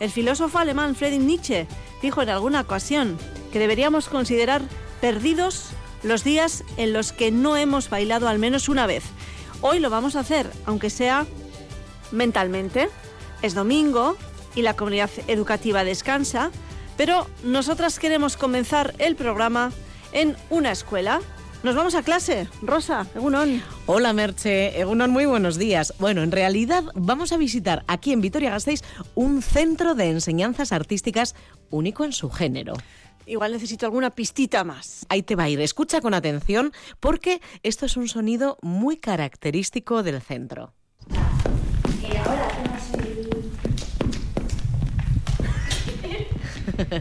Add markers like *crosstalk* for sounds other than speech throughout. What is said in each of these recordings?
El filósofo alemán Friedrich Nietzsche dijo en alguna ocasión que deberíamos considerar perdidos los días en los que no hemos bailado al menos una vez. Hoy lo vamos a hacer, aunque sea mentalmente. Es domingo y la comunidad educativa descansa, pero nosotras queremos comenzar el programa en una escuela. Nos vamos a clase. Rosa, Egunon. Hola Merche, Egunon, muy buenos días. Bueno, en realidad vamos a visitar aquí en Vitoria-Gasteiz un centro de enseñanzas artísticas único en su género. Igual necesito alguna pistita más. Ahí te va a ir, escucha con atención porque esto es un sonido muy característico del centro. Y ahora hacemos el...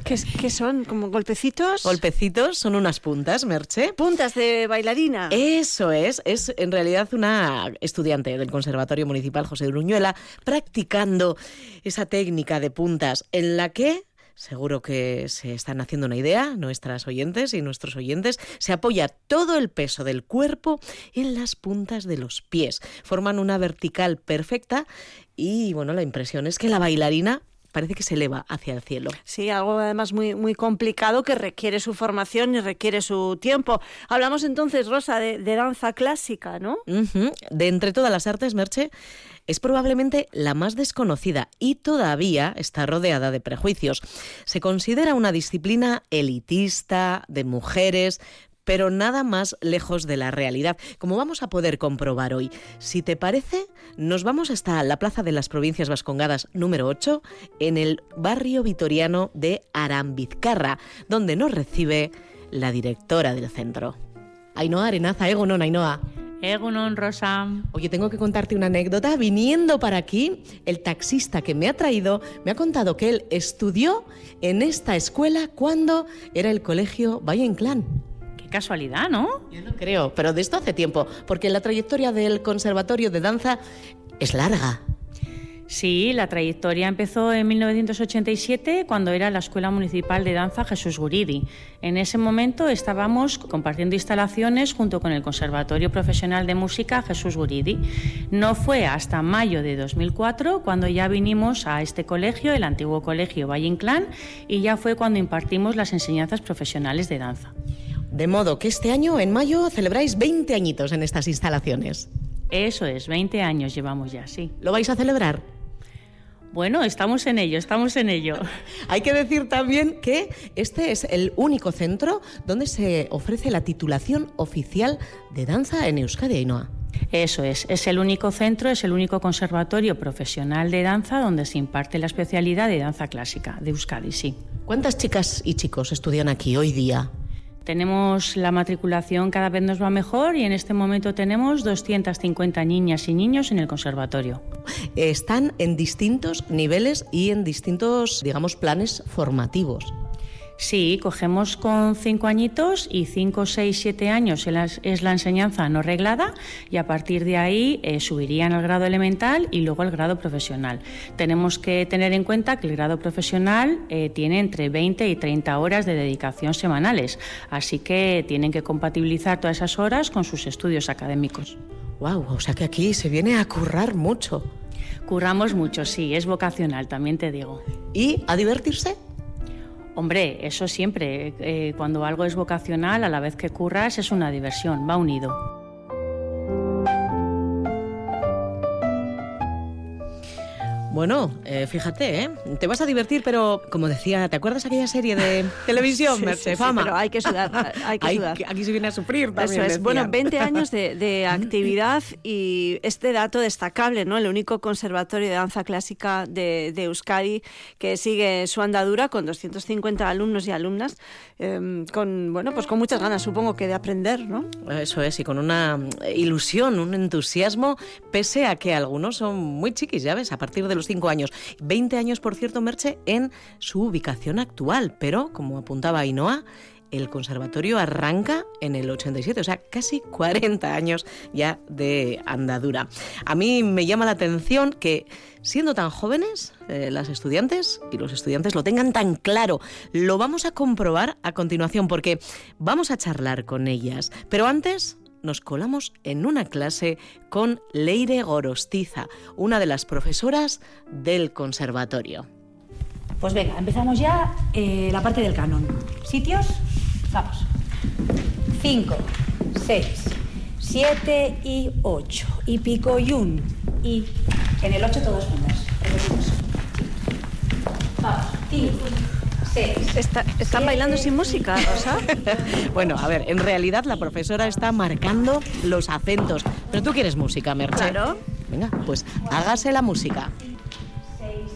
¿Qué, son? ¿Como golpecitos? Golpecitos son unas puntas, Merche. Puntas de bailarina. Eso es, es en realidad una estudiante del Conservatorio Municipal José de Uruñuela practicando esa técnica de puntas en la que Seguro que se están haciendo una idea, nuestras oyentes y nuestros oyentes. Se apoya todo el peso del cuerpo en las puntas de los pies. Forman una vertical perfecta y, bueno, la impresión es que la bailarina parece que se eleva hacia el cielo. Sí, algo además muy, muy complicado que requiere su formación y requiere su tiempo. Hablamos entonces, Rosa, de, de danza clásica, ¿no? De entre todas las artes, Merche, es probablemente la más desconocida y todavía está rodeada de prejuicios. Se considera una disciplina elitista, de mujeres, pero nada más lejos de la realidad, como vamos a poder comprobar hoy. Si te parece, nos vamos hasta la Plaza de las Provincias Vascongadas número 8, en el barrio vitoriano de Arambizcarra, donde nos recibe la directora del centro. Ainhoa Arenaza, Egunon, Ainhoa. Egunon, Rosa. Oye, tengo que contarte una anécdota. Viniendo para aquí, el taxista que me ha traído me ha contado que él estudió en esta escuela cuando era el colegio Valle Inclán. Casualidad, ¿no? Yo no creo, pero de esto hace tiempo, porque la trayectoria del Conservatorio de Danza es larga. Sí, la trayectoria empezó en 1987 cuando era la Escuela Municipal de Danza Jesús Guridi. En ese momento estábamos compartiendo instalaciones junto con el Conservatorio Profesional de Música Jesús Guridi. No fue hasta mayo de 2004 cuando ya vinimos a este colegio, el antiguo colegio Valle Inclán, y ya fue cuando impartimos las enseñanzas profesionales de danza. De modo que este año, en mayo, celebráis 20 añitos en estas instalaciones. Eso es, 20 años llevamos ya, sí. ¿Lo vais a celebrar? Bueno, estamos en ello, estamos en ello. *laughs* Hay que decir también que este es el único centro donde se ofrece la titulación oficial de danza en Euskadi, Ainhoa. Eso es, es el único centro, es el único conservatorio profesional de danza donde se imparte la especialidad de danza clásica de Euskadi, sí. ¿Cuántas chicas y chicos estudian aquí hoy día? Tenemos la matriculación cada vez nos va mejor y en este momento tenemos 250 niñas y niños en el conservatorio. Están en distintos niveles y en distintos, digamos, planes formativos. Sí, cogemos con 5 añitos y 5, 6, 7 años es la- es la enseñanza no reglada y a partir de ahí eh, subirían al grado elemental y luego al grado profesional. Tenemos que tener en cuenta que el grado profesional eh, tiene entre 20 y 30 horas de dedicación semanales, así que tienen que compatibilizar todas esas horas con sus estudios académicos. Wow, o sea que aquí se viene a currar mucho. Curramos mucho, sí, es vocacional, también te digo. ¿Y a divertirse? Hombre, eso siempre, eh, cuando algo es vocacional, a la vez que curras, es una diversión, va unido. Bueno, eh, fíjate, ¿eh? Te vas a divertir, pero como decía, ¿te acuerdas aquella serie de *laughs* televisión, Sí, Merche sí, sí, Fama? pero hay que sudar, hay que sudar. aquí se viene a sufrir también. Eso es. Bueno, 20 años de, de *laughs* actividad y este dato destacable, ¿no? El único conservatorio de danza clásica de, de Euskadi que sigue su andadura con 250 alumnos y alumnas, eh, con, bueno, pues con muchas ganas, supongo que de aprender, ¿no? Eso es, y con una ilusión, un entusiasmo, pese a que algunos son muy chiquis, ya ves, a partir de los 5 años. 20 años, por cierto, Merche, en su ubicación actual, pero, como apuntaba Ainhoa, el conservatorio arranca en el 87, o sea, casi 40 años ya de andadura. A mí me llama la atención que, siendo tan jóvenes, eh, las estudiantes y los estudiantes lo tengan tan claro. Lo vamos a comprobar a continuación porque vamos a charlar con ellas. Pero antes nos colamos en una clase con Leire Gorostiza, una de las profesoras del conservatorio. Pues venga, empezamos ya eh, la parte del canon. ¿Sitios? Vamos. 5, 6, 7 y 8. Y pico y un. Y en el 8 todos juntos. Vamos. 5, 6. Está- ¿Están bailando sin música, Rosa? *laughs* Bueno, a ver, en realidad la profesora está marcando los acentos. Pero tú quieres música, Merche. Claro. Venga, pues hágase la música. 6,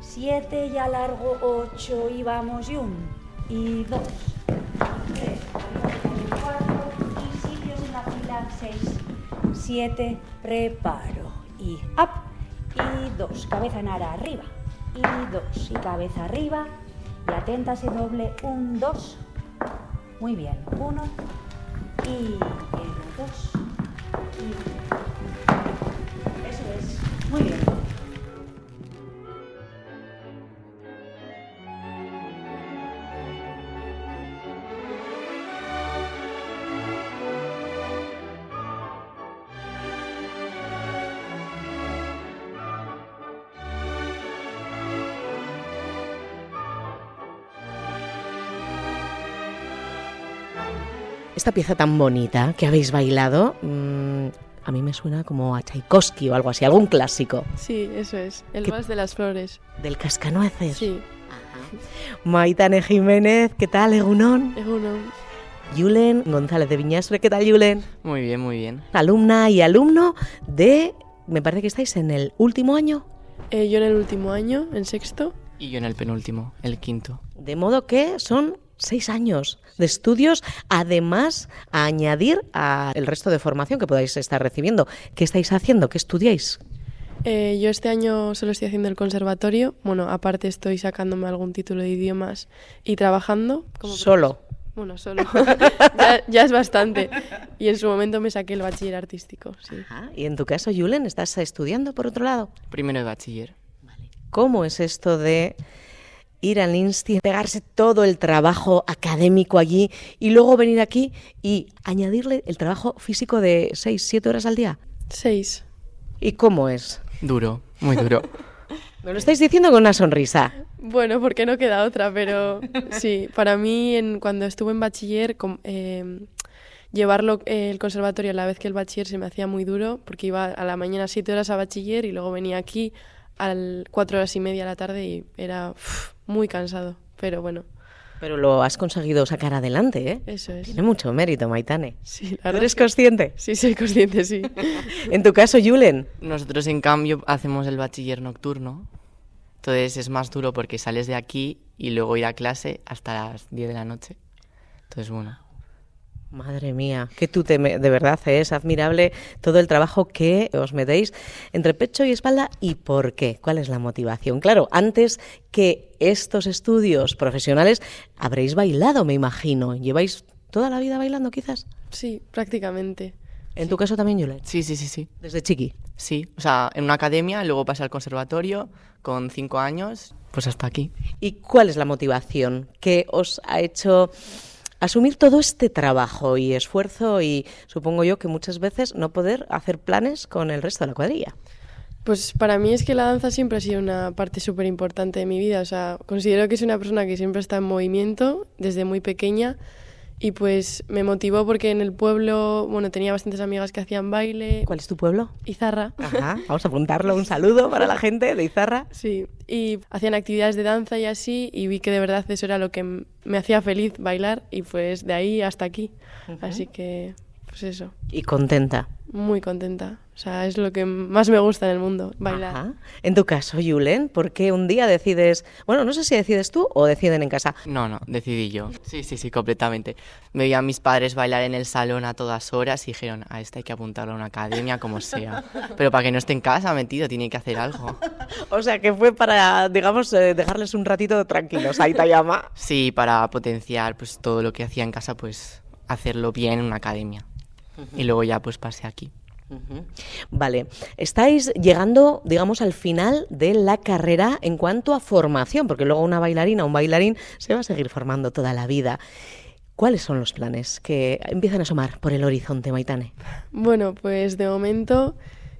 7 y alargo 8 y vamos y un. Y 2, 3, 4 y sitios en la fila 6, 7, preparo y up. Y 2, cabeza en ara arriba. Y 2 y cabeza arriba. Y atenta se doble. 1, 2. Muy bien. 1 y 2. Y eso es. Muy bien. Esta pieza tan bonita que habéis bailado, mm, a mí me suena como a Tchaikovsky o algo así, algún clásico. Sí, eso es. El ¿Qué- vals de las flores. Del cascanueces. Sí, Maitane Jiménez, ¿qué tal, Egunon? es uno. Yulen González de Viñastre, ¿qué tal, Yulen? Muy bien, muy bien. Alumna y alumno de... Me parece que estáis en el último año. Eh, yo en el último año, en sexto. Y yo en el penúltimo, el quinto. De modo que son seis años de estudios, además a añadir al resto de formación que podáis estar recibiendo. ¿Qué estáis haciendo? ¿Qué estudiáis? Eh, yo este año solo estoy haciendo el conservatorio. Bueno, aparte estoy sacándome algún título de idiomas y trabajando. Como Solo. Bueno, solo. *laughs* ya, ya es bastante. Y en su momento me saqué el bachiller artístico, sí. Ajá. Y en tu caso, Yulen, ¿estás estudiando por otro lado? Primero de bachiller. ¿Cómo es esto de ir al Insti, pegarse todo el trabajo académico allí y luego venir aquí y añadirle el trabajo físico de 6, 7 horas al día? Seis. ¿Y cómo es? Duro, muy duro. *laughs* Me lo estáis diciendo con una sonrisa. Bueno, porque no queda otra, pero sí, para mí en, cuando estuve en bachiller, com- eh, llevarlo eh, el conservatorio a la vez que el bachiller se me hacía muy duro, porque iba a la mañana siete horas a bachiller y luego venía aquí a cuatro horas y media a la tarde y era uf, muy cansado, pero bueno, Pero lo has conseguido sacar adelante, ¿eh? eso es. Tiene mucho mérito, Maitane. Sí, la ¿Tú verdad ¿Eres consciente? Sí, soy consciente, sí. *laughs* En tu caso, Yulen. Nosotros, en cambio, hacemos el bachiller nocturno. Entonces es más duro porque sales de aquí y luego ir a clase hasta las 10 de la noche. Entonces, bueno. Madre mía, que tú te me- de verdad es admirable todo el trabajo que os metéis entre pecho y espalda y por qué, cuál es la motivación. Claro, antes que estos estudios profesionales habréis bailado, me imagino. ¿Lleváis toda la vida bailando quizás? Sí, prácticamente. En tu caso también, Yulen, Sí, sí, sí, sí. desde chiqui. Sí, o sea, en una academia, luego pasé al conservatorio con cinco años, pues hasta aquí. ¿Y cuál es la motivación que os ha hecho asumir todo este trabajo y esfuerzo y supongo yo que muchas veces no poder hacer planes con el resto de la cuadrilla? Pues para mí es que la danza siempre ha sido una parte súper importante de mi vida. O sea, considero que soy una persona que siempre está en movimiento desde muy pequeña y pues me motivó porque en el pueblo, bueno, tenía bastantes amigas que hacían baile. ¿Cuál es tu pueblo? Izarra. Ajá, *laughs* vamos a apuntarlo. Un saludo para la gente de Izarra. Sí, y hacían actividades de danza y así y vi que de verdad eso era lo que me hacía feliz bailar y pues de ahí hasta aquí. Así que, pues eso, Y contenta. muy contenta. O sea, es lo que más me gusta en el mundo, bailar. Ajá. En tu caso, Yulen, ¿por qué un día decides, bueno, no sé si decides tú o deciden en casa? No, no, decidí yo. Sí, sí, sí, completamente. Veía a mis padres bailar en el salón a todas horas y dijeron, a esta hay que apuntarlo a una academia, como sea. *laughs* Pero para que no esté en casa metido, tiene que hacer algo. O sea, que fue para, digamos, eh, dejarles un ratito tranquilos. Ahí te llama. Sí, para potenciar pues todo lo que hacía en casa, pues hacerlo bien en una academia. Y luego ya pues pasé aquí. Vale, estáis llegando, digamos, al final de la carrera en cuanto a formación, porque luego una bailarina, un bailarín se va a seguir formando toda la vida. ¿Cuáles son los planes que empiezan a asomar por el horizonte, Maitane? Bueno, pues de momento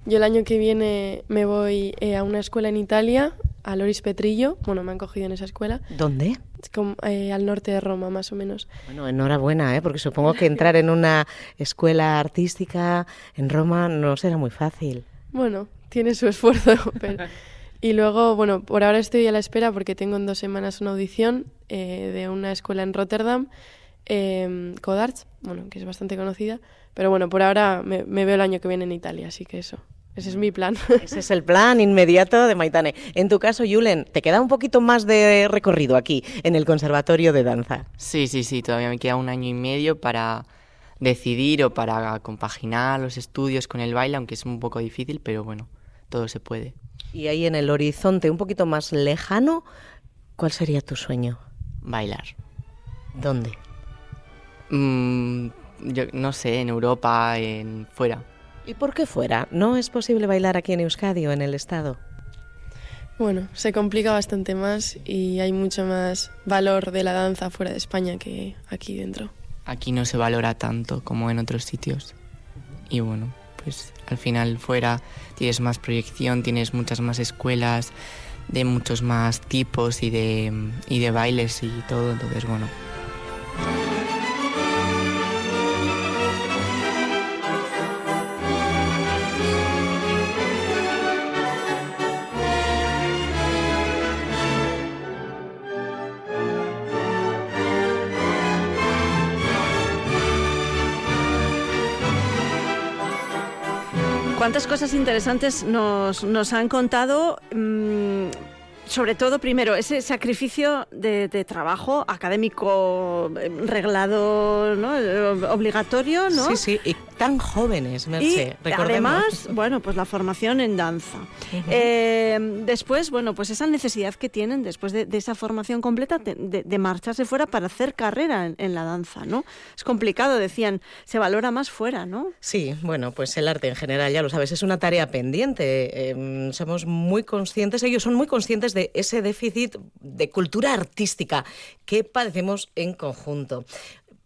yo el año que viene me voy eh, a una escuela en Italia a Loris Petrillo. Bueno, me han cogido en esa escuela. ¿Dónde? Es como, eh, al norte de Roma, más o menos. Bueno, enhorabuena, ¿eh? porque supongo que entrar en una escuela artística en Roma no será muy fácil. Bueno, tiene su esfuerzo. *laughs* pero- Y luego, bueno, por ahora estoy a la espera porque tengo en dos semanas una audición eh, de una escuela en Rotterdam, eh, Codarts, bueno, que es bastante conocida. Pero bueno, por ahora me, me veo el año que viene en Italia, así que eso. Ese es mi plan. Ese es el plan inmediato de Maitane. En tu caso, Yulen, ¿te queda un poquito más de recorrido aquí, en el Conservatorio de Danza? Sí, sí, sí, todavía me queda un año y medio para decidir o para compaginar los estudios con el baile, aunque es un poco difícil, pero bueno, todo se puede. Y ahí en el horizonte, un poquito más lejano, ¿cuál sería tu sueño? Bailar. ¿Dónde? Mm, yo no sé, en Europa, en fuera. ¿Y por qué fuera? ¿No es posible bailar aquí en Euskadi o en el Estado? Bueno, se complica bastante más y hay mucho más valor de la danza fuera de España que aquí dentro. Aquí no se valora tanto como en otros sitios. Y bueno, pues al final fuera tienes más proyección, tienes muchas más escuelas de muchos más tipos y de, y de bailes y todo. Entonces, bueno, ¿Cuántas cosas interesantes nos, nos han contado? mm, sobre todo, primero, ese sacrificio de, de trabajo académico eh, reglado, ¿no? Eh, obligatorio, ¿no? Sí, sí, y tan jóvenes, Y Merche, recordemos. además, bueno, pues la formación en danza. Eh, después, bueno, pues esa necesidad que tienen después de, de esa formación completa de, de- de marcharse fuera para hacer carrera en, en la danza, ¿no? Es complicado, decían, se valora más fuera, ¿no? Sí, bueno, pues el arte en general, ya lo sabes, es una tarea pendiente. Eh, somos muy conscientes, ellos son muy conscientes de ese déficit de cultura artística que padecemos en conjunto.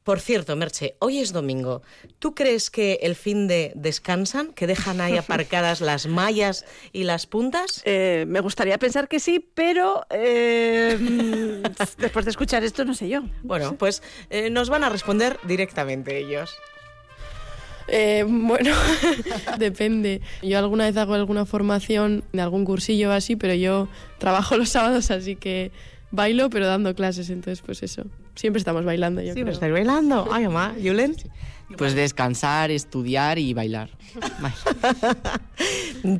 Por cierto, Merche, hoy es domingo. ¿Tú crees que el fin de descansan, que dejan ahí *laughs* aparcadas las mallas y las puntas? Eh, me gustaría pensar que sí, pero eh, mm, después de escuchar esto, no sé yo. Bueno, pues eh, nos van a responder directamente ellos. Eh, bueno, *laughs* depende. Yo alguna vez hago alguna formación de algún cursillo o así, pero yo trabajo los sábados, así que bailo, pero dando clases, entonces pues eso. Siempre estamos bailando, yo Sí, ¿no creo. estáis bailando? Ay, mamá, Julen. pues descansar, estudiar y bailar. *laughs*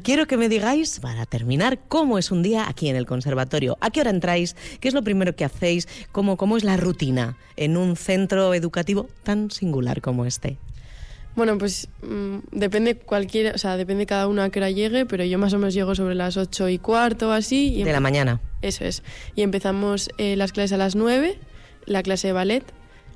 Quiero que me digáis, para terminar, cómo es un día aquí en el conservatorio. ¿A qué hora entráis? ¿Qué es lo primero que hacéis? ¿Cómo, cómo es la rutina en un centro educativo tan singular como este? Bueno, pues mm, depende cualquiera, o sea, depende cada uno a qué hora llegue, pero yo más o menos llego sobre las ocho y cuarto o así. Y De la mañana. Eso es. Y empezamos eh, las clases a las nueve, la clase de ballet.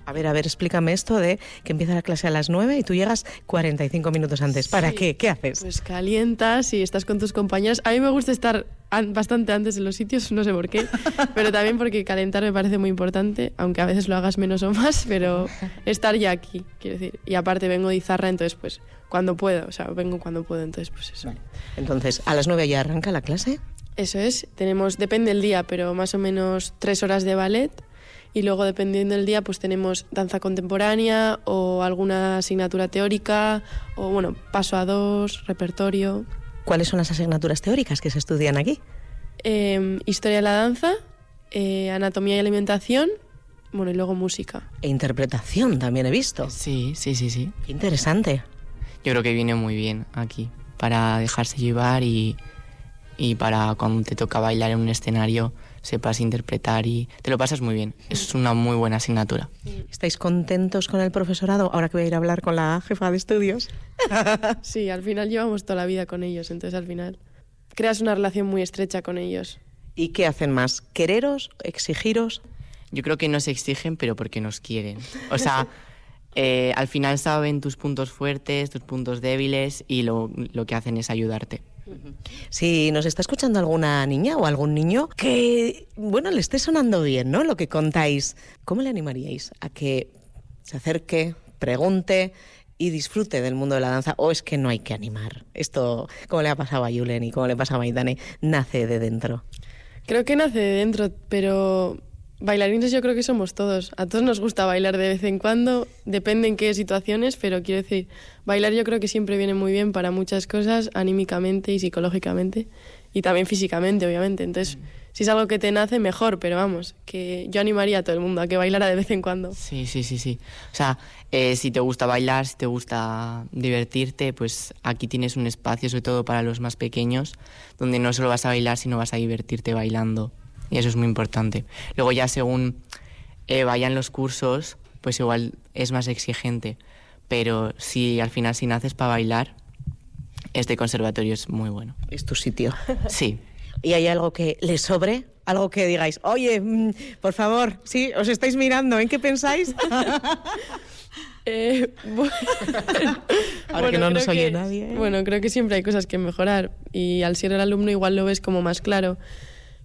A ver, a ver, explícame esto de que empieza la clase a las 9 y tú llegas 45 minutos antes. ¿Para Sí. qué? ¿Qué haces? Pues calientas y estás con tus compañeras. A mí me gusta estar an- bastante antes en los sitios, no sé por qué, *laughs* pero también porque calentar me parece muy importante, aunque a veces lo hagas menos o más, pero estar ya aquí, quiero decir. Y aparte vengo de Izarra, entonces pues cuando puedo, o sea, vengo cuando puedo, entonces pues eso. Entonces, ¿a las 9 ya arranca la clase? Eso es, tenemos, depende del día, pero más o menos tres horas de ballet. Y luego, dependiendo del día, pues tenemos danza contemporánea o alguna asignatura teórica, o bueno, paso a dos, repertorio. ¿Cuáles son las asignaturas teóricas que se estudian aquí? Eh, historia de la danza, eh, anatomía y alimentación, bueno, y luego música. E interpretación también he visto. Sí, sí, sí, sí. Qué interesante. Yo creo que viene muy bien aquí para dejarse llevar y, y para cuando te toca bailar en un escenario sepas interpretar y te lo pasas muy bien. Es una muy buena asignatura. ¿Estáis contentos con el profesorado? Ahora que voy a ir a hablar con la jefa de estudios. *laughs* Sí, al final llevamos toda la vida con ellos, entonces al final creas una relación muy estrecha con ellos. ¿Y qué hacen más? ¿Quereros? ¿Exigiros? Yo creo que nos exigen, pero porque nos quieren. O sea, *laughs* eh, al final saben tus puntos fuertes, tus puntos débiles y lo, lo que hacen es ayudarte. Si nos está escuchando alguna niña o algún niño que, bueno, le esté sonando bien, ¿no? Lo que contáis, ¿cómo le animaríais a que se acerque, pregunte y disfrute del mundo de la danza? ¿O es que no hay que animar? Esto, como le ha pasado a Yulen y como le pasa a Maidane, nace de dentro. Creo que nace de dentro, pero bailarines yo creo que somos todos. A todos nos gusta bailar de vez en cuando, depende en qué situaciones, pero quiero decir, bailar yo creo que siempre viene muy bien para muchas cosas, anímicamente y psicológicamente, y también físicamente, obviamente. Entonces, si es algo que te nace, mejor, pero vamos, que yo animaría a todo el mundo a que bailara de vez en cuando. Sí, sí, sí, sí. O sea, eh, si te gusta bailar, si te gusta divertirte, pues aquí tienes un espacio, sobre todo para los más pequeños, donde no solo vas a bailar, sino vas a divertirte bailando. Y eso es muy importante. Luego ya según eh, vayan los cursos, pues igual es más exigente. Pero si al final si naces para bailar, este conservatorio es muy bueno. Es tu sitio. *laughs* Sí. ¿Y hay algo que le sobre? Algo que digáis, oye, mm, por favor, sí, os estáis mirando, ¿en qué pensáis? *laughs* Eh, *laughs* bu- Ahora que no nos oye nadie, ¿eh? Bueno, creo que siempre hay cosas que mejorar y al ser el alumno igual lo ves como más claro.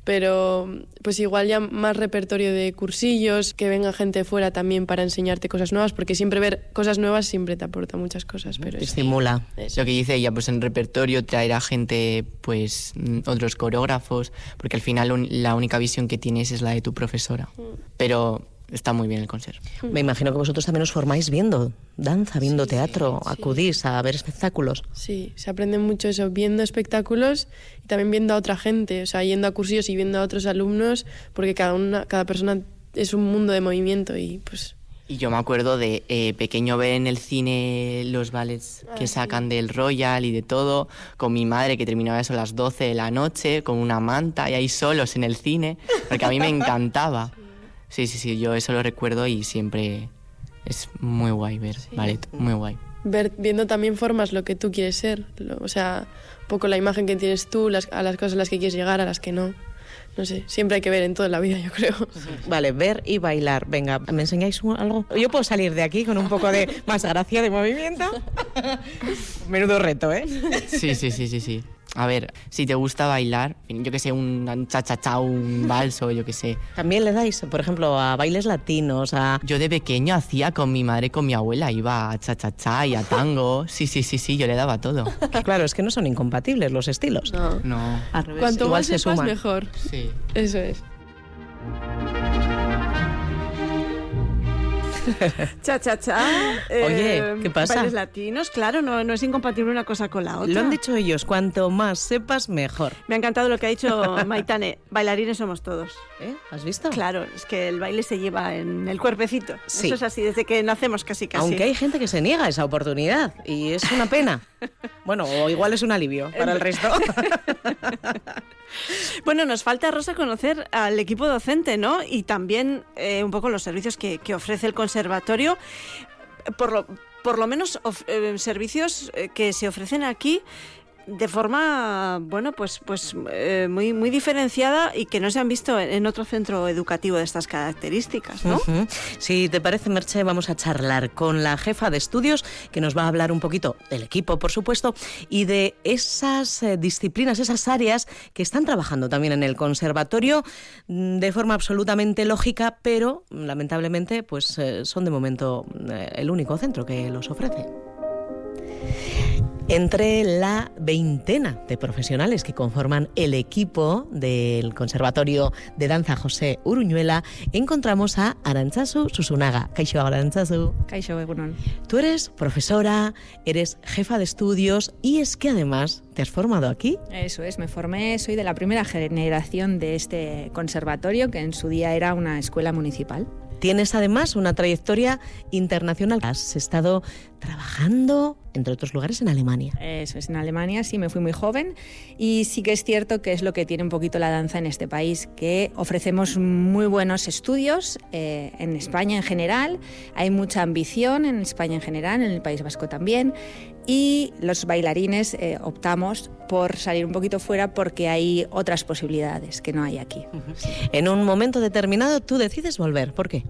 Pero pues igual ya más repertorio de cursillos, que venga gente fuera también para enseñarte cosas nuevas, porque siempre ver cosas nuevas siempre te aporta muchas cosas. Pero Te estimula. Eso. Lo que dice ella, pues en repertorio traerá gente, pues mm, otros coreógrafos, porque al final un- la única visión que tienes es la de tu profesora. Pero está muy bien el concierto. Me imagino que vosotros también os formáis viendo danza, viendo teatro, acudís a ver espectáculos. Sí, se aprende mucho eso viendo espectáculos y también viendo a otra gente, o sea, yendo a cursillos y viendo a otros alumnos, porque cada una, cada persona es un mundo de movimiento y pues Y yo me acuerdo de eh, pequeño ver en el cine los ballets que sacan del Royal y de todo, con mi madre que terminaba eso a las 12 de la noche, con una manta y ahí solos en el cine, porque a mí me *laughs* encantaba. Sí, sí, sí, yo eso lo recuerdo y siempre es muy guay ver ballet, muy guay. ver, viendo también formas lo que tú quieres ser, lo- o sea, un poco la imagen que tienes tú, las, a las cosas a las que quieres llegar, a las que no. No sé, siempre hay que ver en toda la vida, yo creo. *laughs* Vale, ver y bailar. Venga, ¿me enseñáis algo? Yo puedo salir de aquí con un poco de más gracia de movimiento. *laughs* Menudo reto, ¿eh? Sí, sí, sí, sí, sí. A ver, si te gusta bailar, yo que sé, un cha-cha-cha, un vals o yo que sé. También le dais, por ejemplo, a bailes latinos, a... Yo de pequeño hacía con mi madre, con mi abuela, iba a cha-cha-cha y a tango. Sí, sí, sí, sí, yo le daba todo. claro, es que no son incompatibles los estilos. No. No. Al revés, Cuanto igual más se sepas, suman. mejor. Sí. Eso es. *laughs* Cha, cha, cha. Oye, ¿qué pasa? Bailes latinos, claro, no, no es incompatible una cosa con la otra. Lo han dicho ellos, cuanto más sepas, mejor. Me ha encantado lo que ha dicho *laughs* Maitane. Bailarines somos todos. ¿Eh? ¿Has visto? Claro, es que el baile se lleva en el cuerpecito. Sí. Eso es así, desde que nacemos casi casi. Aunque hay gente que se niega a esa oportunidad y es una pena. Bueno, o igual es un alivio para el resto. *laughs* Bueno, nos falta, Rosa, conocer al equipo docente, ¿no? Y también eh, un poco los servicios que, que ofrece el conservatorio. Por lo, por lo menos of- eh, servicios eh, que se ofrecen aquí de forma, bueno, pues, pues eh, muy, muy diferenciada y que no se han visto en, otro centro educativo de estas características, ¿no? Si te parece, Merche, vamos a charlar con la jefa de estudios, que nos va a hablar un poquito del equipo, por supuesto, y de esas eh, disciplinas, esas áreas que están trabajando también en el conservatorio mm, de forma absolutamente lógica, pero lamentablemente, pues eh, son de momento el único centro que los ofrece. Entre la veintena de profesionales que conforman el equipo del Conservatorio de Danza José Uruñuela, encontramos a Arantzazu Susunaga. Kaixo Arantzazu. Kaixo, egunon. Tú eres profesora, eres jefa de estudios y es que además te has formado aquí. Eso es, me formé, soy de la primera generación de este conservatorio, que en su día era una escuela municipal. Tienes además una trayectoria internacional. Has estado trabajando, entre otros lugares, en Alemania. Eso es, en Alemania sí me fui muy joven y sí que es cierto que es lo que tiene un poquito la danza en este país, que ofrecemos muy buenos estudios eh, en España en general, hay mucha ambición en España en general, en el País Vasco también, y los bailarines eh, optamos por salir un poquito fuera porque hay otras posibilidades que no hay aquí. En un momento determinado tú decides volver. ¿Por qué?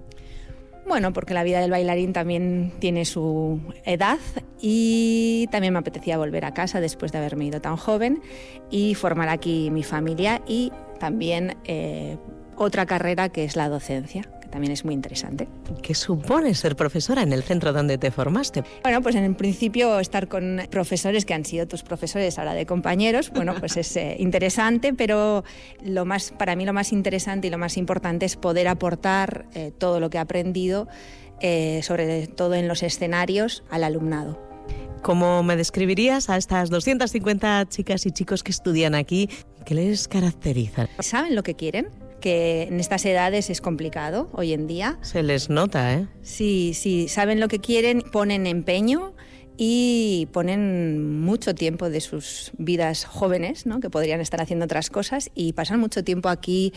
Bueno, porque la vida del bailarín también tiene su edad y también me apetecía volver a casa después de haberme ido tan joven y formar aquí mi familia y también eh, otra carrera que es la docencia, que también es muy interesante. ¿Qué supone ser profesora en el centro donde te formaste? Bueno, pues en el principio estar con profesores que han sido tus profesores ahora de compañeros, bueno, pues es eh, *laughs* interesante, pero lo más, para mí lo más interesante y lo más importante es poder aportar eh, todo lo que he aprendido, eh, sobre todo en los escenarios, al alumnado. ¿Cómo me describirías a estas 250 chicas y chicos que estudian aquí? ¿Qué les caracteriza? ¿Saben lo que quieren? Que en estas edades es complicado hoy en día. Se les nota, ¿eh? Sí, sí, saben lo que quieren, ponen empeño y ponen mucho tiempo de sus vidas jóvenes, ¿no? que podrían estar haciendo otras cosas, y pasan mucho tiempo aquí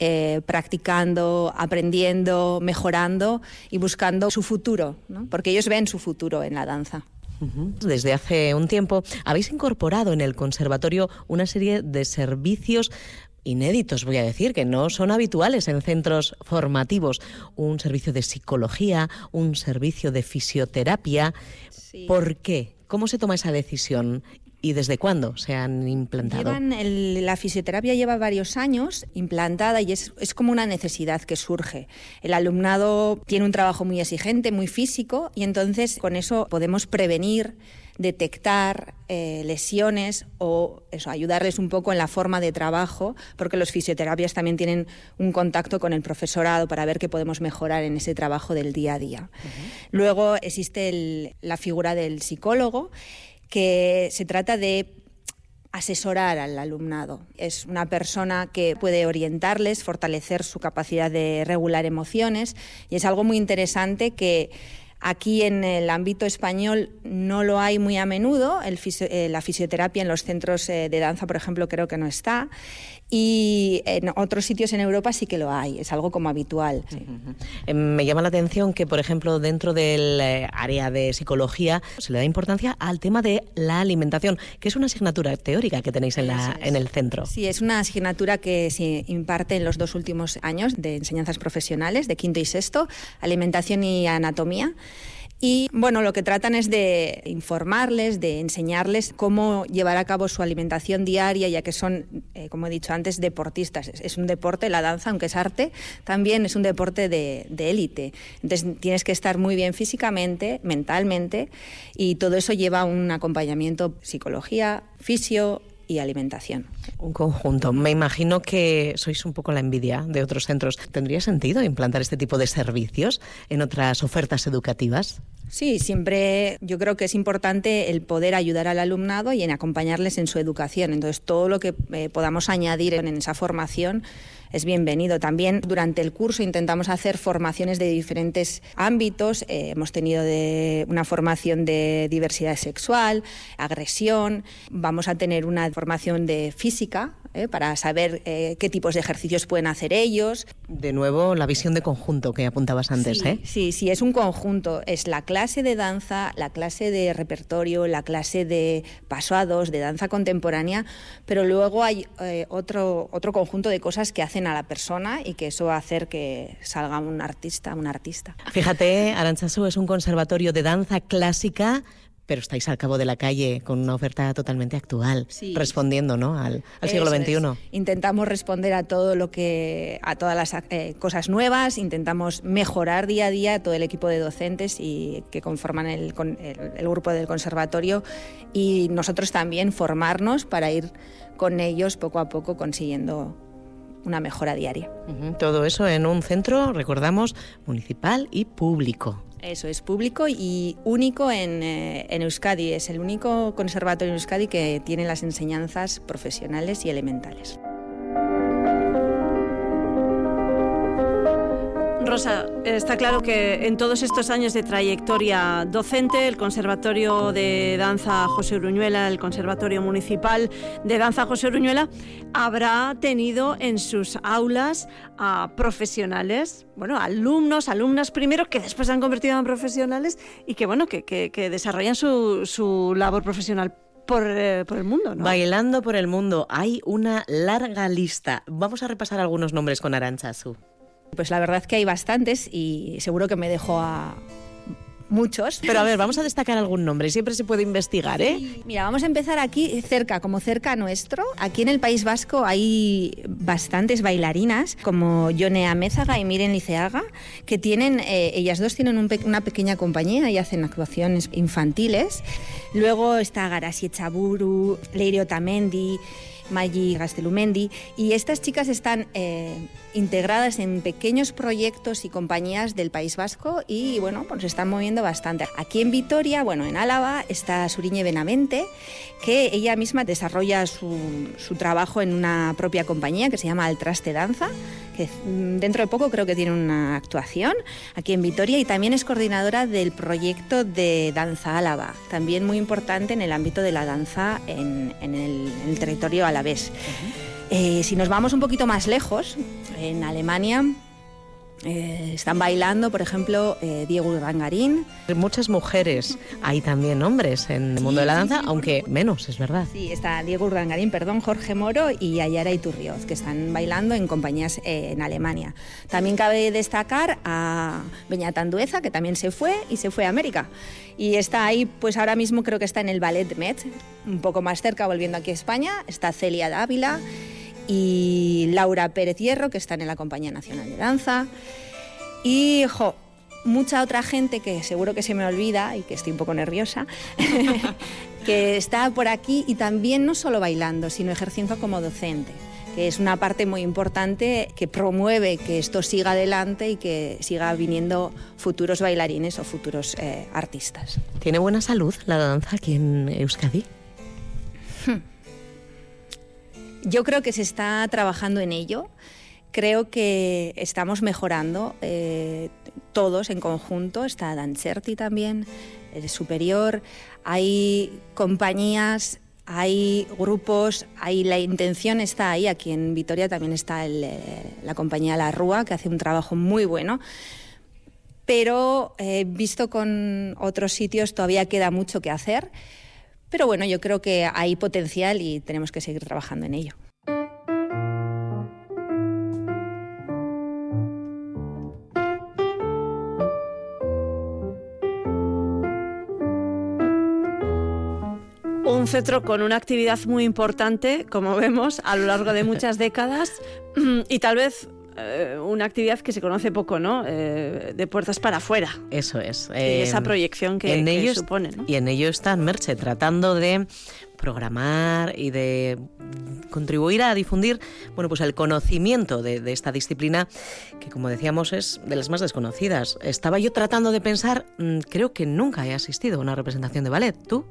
eh, practicando, aprendiendo, mejorando y buscando su futuro, ¿no? porque ellos ven su futuro en la danza. Desde hace un tiempo habéis incorporado en el conservatorio una serie de servicios inéditos, voy a decir, que no son habituales en centros formativos. Un servicio de psicología, un servicio de fisioterapia. ¿Por qué? ¿Cómo se toma esa decisión? ¿Y desde cuándo se han implantado? la fisioterapia lleva varios años implantada y es, es, como una necesidad que surge. El alumnado tiene un trabajo muy exigente, muy físico, y entonces con eso podemos prevenir detectar eh, lesiones o eso, ayudarles un poco en la forma de trabajo, porque los fisioterapias también tienen un contacto con el profesorado para ver qué podemos mejorar en ese trabajo del día a día. Luego existe la figura del psicólogo, que se trata de asesorar al alumnado. Es una persona que puede orientarles, fortalecer su capacidad de regular emociones y es algo muy interesante que Aquí en el ámbito español no lo hay muy a menudo, eh, la fisioterapia en los centros eh, de danza, por ejemplo, creo que no está. Y en otros sitios en Europa sí que lo hay, es algo como habitual. Em, me llama la atención que, por ejemplo, dentro del eh, área de psicología se le da importancia al tema de la alimentación, que es una asignatura teórica que tenéis en, la, en el centro. Sí, es una asignatura que se imparte en los dos últimos años de enseñanzas profesionales, de quinto y sexto, alimentación y anatomía. Y bueno, lo que tratan es de informarles, de enseñarles cómo llevar a cabo su alimentación diaria, ya que son, eh, como he dicho antes, deportistas. Es un deporte, la danza, aunque es arte, también es un deporte de élite. Entonces tienes que estar muy bien físicamente, mentalmente, y todo eso lleva un acompañamiento psicología, fisio, y alimentación. Un conjunto. Me imagino que sois un poco la envidia de otros centros. ¿Tendría sentido implantar este tipo de servicios en otras ofertas educativas? Sí, siempre yo creo que es importante el poder ayudar al alumnado y en acompañarles en su educación. Entonces, todo lo que eh, podamos añadir en esa formación es bienvenido. También durante el curso intentamos hacer formaciones de diferentes ámbitos. Eh, hemos tenido de una formación de diversidad sexual, agresión. Vamos a tener una formación de física ¿eh? para saber eh, qué tipos de ejercicios pueden hacer ellos. De nuevo, la visión de conjunto que apuntabas antes. Sí, ¿eh? sí, sí, es un conjunto. Es la clase de danza, la clase de repertorio, la clase de paso a dos, de danza contemporánea, pero luego hay otro, otro conjunto de cosas que hacen a la persona y que eso va a hacer que salga un artista, un artista. Fíjate, Aranchazu es un conservatorio de danza clásica pero estáis al cabo de la calle con una oferta totalmente actual, respondiendo ¿no? al, siglo XXI. Intentamos responder a todo lo que, a todas las eh, cosas nuevas, intentamos mejorar día a día todo el equipo de docentes y que conforman el, el, grupo del conservatorio y nosotros también formarnos para ir con ellos poco a poco consiguiendo una mejora diaria. Todo eso en un centro, recordamos, municipal y público. Eso es público y único en, eh, en, Euskadi. Es el único conservatorio en Euskadi que tiene las enseñanzas profesionales y elementales. Rosa, está claro que en todos estos años de trayectoria docente, el Conservatorio de Danza José Uruñuela, el Conservatorio Municipal de Danza José Uruñuela, habrá tenido en sus aulas a profesionales, bueno, alumnos, alumnas primero, que después se han convertido en profesionales y que, bueno, que, desarrollan su, labor profesional por, eh, el mundo. Bailando por el mundo. Hay una larga lista. Vamos a repasar algunos nombres con Arancha Su. Pues la verdad que hay bastantes y seguro que me dejo a muchos. Pero a ver, vamos a destacar algún nombre, siempre se puede investigar, ¿eh? Mira, vamos a empezar aquí cerca, como cerca nuestro. Aquí en el País Vasco hay bastantes bailarinas, como Yone Amézaga y Miren Liceaga, que tienen, eh, ellas dos tienen un pe- una pequeña compañía y hacen actuaciones infantiles. Luego está Garasi Echaburu, Leire Otamendi, Maggi Gastelumendi, y estas chicas están eh, integradas en pequeños proyectos y compañías del País Vasco y bueno, pues están moviendo bastante. Aquí en Vitoria, bueno, en Álava está Suriñe Benavente, que ella misma desarrolla su, su trabajo en una propia compañía que se llama El Traste Danza, que mm, dentro de poco creo que tiene una actuación aquí en Vitoria y también es coordinadora del proyecto de Danza Álava, también muy importante en el ámbito de la danza en, en el, en el territorio alavés. Eh, si nos vamos un poquito más lejos, en Alemania eh, están bailando, por ejemplo, eh, Diego Urdangarín. Muchas mujeres, hay también hombres en el mundo de la danza, aunque menos, es verdad. Sí, está Diego Urdangarín, perdón, Jorge Moro y Ayara Iturrioz, que están bailando en compañías eh, en Alemania. También cabe destacar a Beñat Andueza, que también se fue y se fue a América. Y está ahí, pues ahora mismo creo que está en el Ballet Met, un poco más cerca, volviendo aquí a España. Está Celia Dávila y Laura Pérez Hierro, que están en la Compañía Nacional de Danza. Y, jo, mucha otra gente que seguro que se me olvida y que estoy un poco nerviosa, *laughs* que está por aquí y también no solo bailando, sino ejerciendo como docente que es una parte muy importante que promueve que esto siga adelante y que siga viniendo futuros bailarines o futuros eh, artistas. ¿Tiene buena salud la danza aquí en Euskadi? Yo creo que se está trabajando en ello. Creo que estamos mejorando eh, todos en conjunto. Está Dancerti también, el superior. Hay compañías, hay grupos, hay, la intención está ahí. Aquí en Vitoria también está eh, la compañía La Rúa, que hace un trabajo muy bueno. Pero eh, visto con otros sitios todavía queda mucho que hacer. Pero bueno, yo creo que hay potencial y tenemos que seguir trabajando en ello. Un centro con una actividad muy importante, como vemos, a lo largo de muchas décadas y tal vez eh, una actividad que se conoce poco, ¿no? Eh, de puertas para afuera. Eso es. y esa proyección que, en que supone, ¿no? Y en ello está Merche, tratando de programar y de contribuir a difundir bueno, pues el conocimiento de, de, esta disciplina que, como decíamos, es de las más desconocidas. Estaba yo tratando de pensar, mmm, creo que nunca he asistido a una representación de ballet. ¿Tú?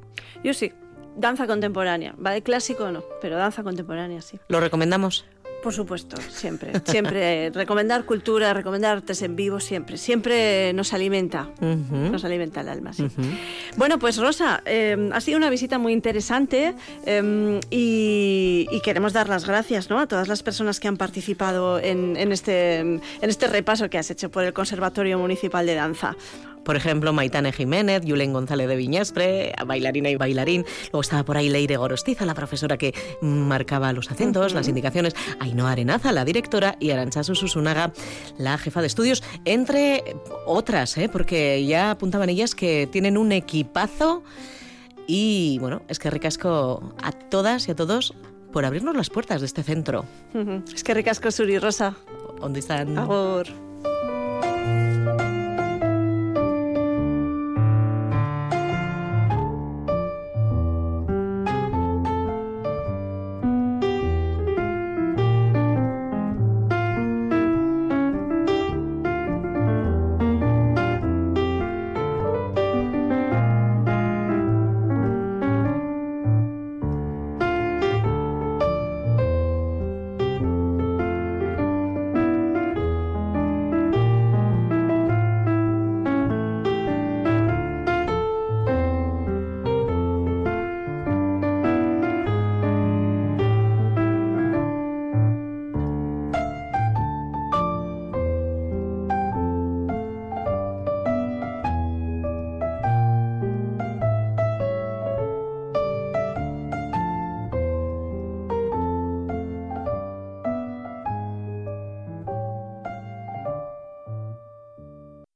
Yo sí. Danza contemporánea. Ballet clásico no, pero danza contemporánea sí. ¿Lo recomendamos? Por supuesto, siempre. Siempre *laughs* recomendar cultura, recomendar artes en vivo, siempre. Siempre nos alimenta. Uh -huh. Nos alimenta el alma, sí. Uh -huh. Bueno, pues Rosa, eh, ha sido una visita muy interesante eh, y, y, queremos dar las gracias ¿no? a todas las personas que han participado en, en, este, en este repaso que has hecho por el Conservatorio Municipal de Danza. Por ejemplo, Maitane Jiménez, Yulen González de Viñaspre, bailarina y bailarín. Luego estaba por ahí Leire Gorostiza, la profesora que marcaba los acentos, uh -huh. las indicaciones. Ainhoa Arenaza, la directora, y Arancha Susunaga, la jefa de estudios, entre otras, ¿eh? porque ya apuntaban ellas que tienen un equipazo. Y bueno, es que ricasco a todas y a todos por abrirnos las puertas de este centro. Uh -huh. Es que ricasco, Suri Rosa. ¿Dónde están? Agur.